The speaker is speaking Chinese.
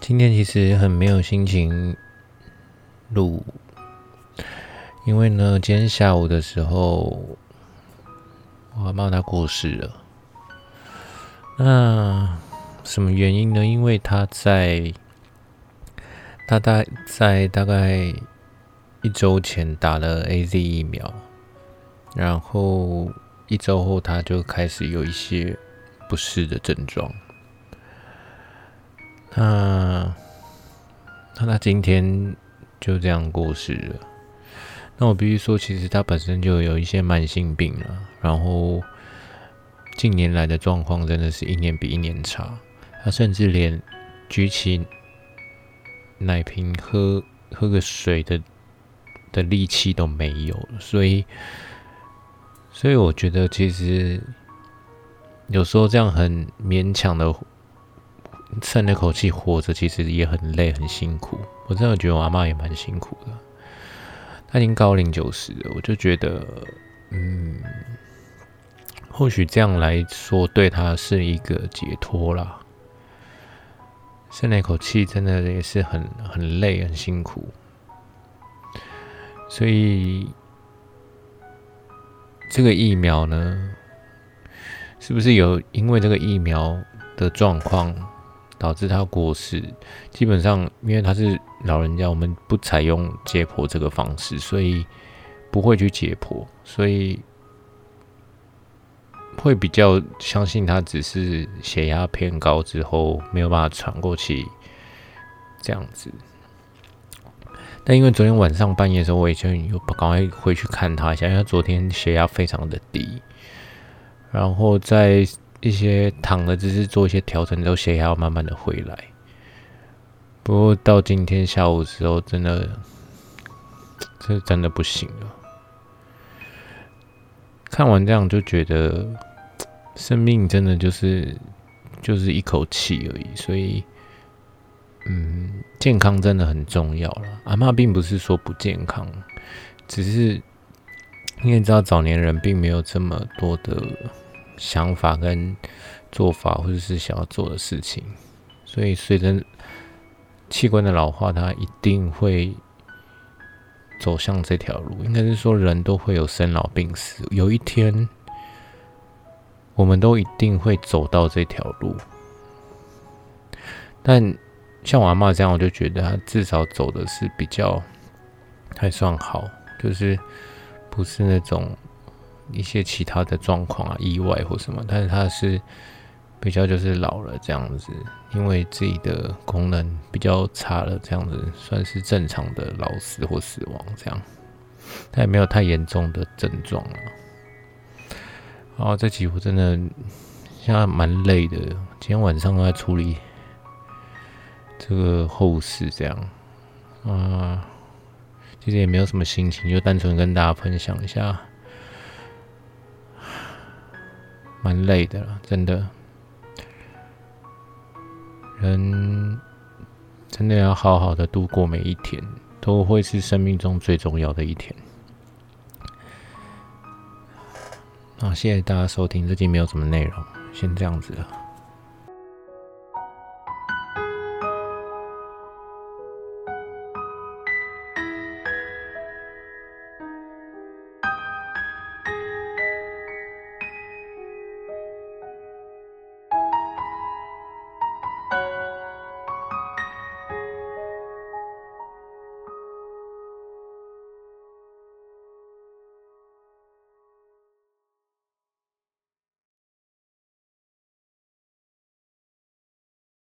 今天其实很没有心情录，因为呢，今天下午的时候，我妈妈她过世了。那什么原因呢？因为她在，她大在大概一周前打了 A Z 疫苗，然后一周后，她就开始有一些不适的症状。那那他今天就这样过世了。那我必须说，其实他本身就有一些慢性病了，然后近年来的状况真的是一年比一年差。他甚至连举起奶瓶喝喝个水的的力气都没有。所以，所以我觉得其实有时候这样很勉强的。趁那口气活着，其实也很累很辛苦。我真的觉得我阿妈也蛮辛苦的。她已经高龄九十了，我就觉得，嗯，或许这样来说对她是一个解脱啦。剩那口气真的也是很很累很辛苦，所以这个疫苗呢，是不是有因为这个疫苗的状况？导致他过世，基本上因为他是老人家，我们不采用解剖这个方式，所以不会去解剖，所以会比较相信他只是血压偏高之后没有办法喘过气这样子。但因为昨天晚上半夜的时候，我已经又赶快回去看他一下，因为他昨天血压非常的低，然后在。一些躺的，只是做一些调整之后，血压要慢慢的回来。不过到今天下午的时候，真的，这真的不行了。看完这样就觉得，生命真的就是就是一口气而已。所以，嗯，健康真的很重要了。阿妈并不是说不健康，只是因为知道早年人并没有这么多的。想法跟做法，或者是想要做的事情，所以随着器官的老化，它一定会走向这条路。应该是说，人都会有生老病死，有一天，我们都一定会走到这条路。但像我阿妈这样，我就觉得她至少走的是比较还算好，就是不是那种。一些其他的状况啊，意外或什么，但是他是比较就是老了这样子，因为自己的功能比较差了，这样子算是正常的老死或死亡这样，他也没有太严重的症状了。后这几乎真的现在蛮累的，今天晚上都在处理这个后事这样，啊，其实也没有什么心情，就单纯跟大家分享一下。蛮累的了，真的。人真的要好好的度过每一天，都会是生命中最重要的一天。那谢谢大家收听，最近没有什么内容，先这样子了。